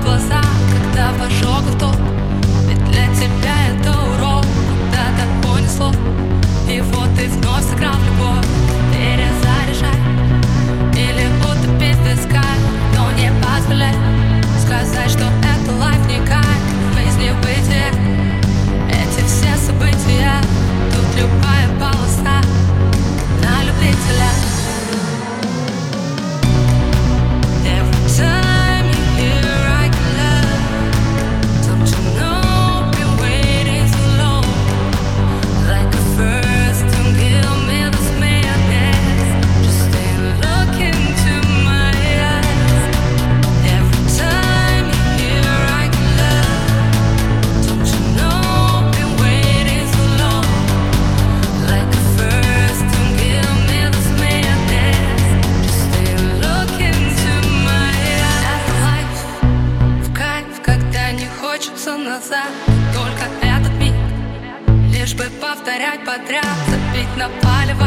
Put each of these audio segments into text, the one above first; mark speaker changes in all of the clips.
Speaker 1: pasar. глаза Только этот миг Лишь бы повторять подряд. Забить на палево.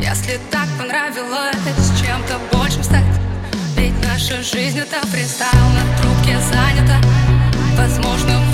Speaker 1: Если так понравилось Чем-то большим стать. Ведь наша жизнь это фристайл На трубке занята. Возможно,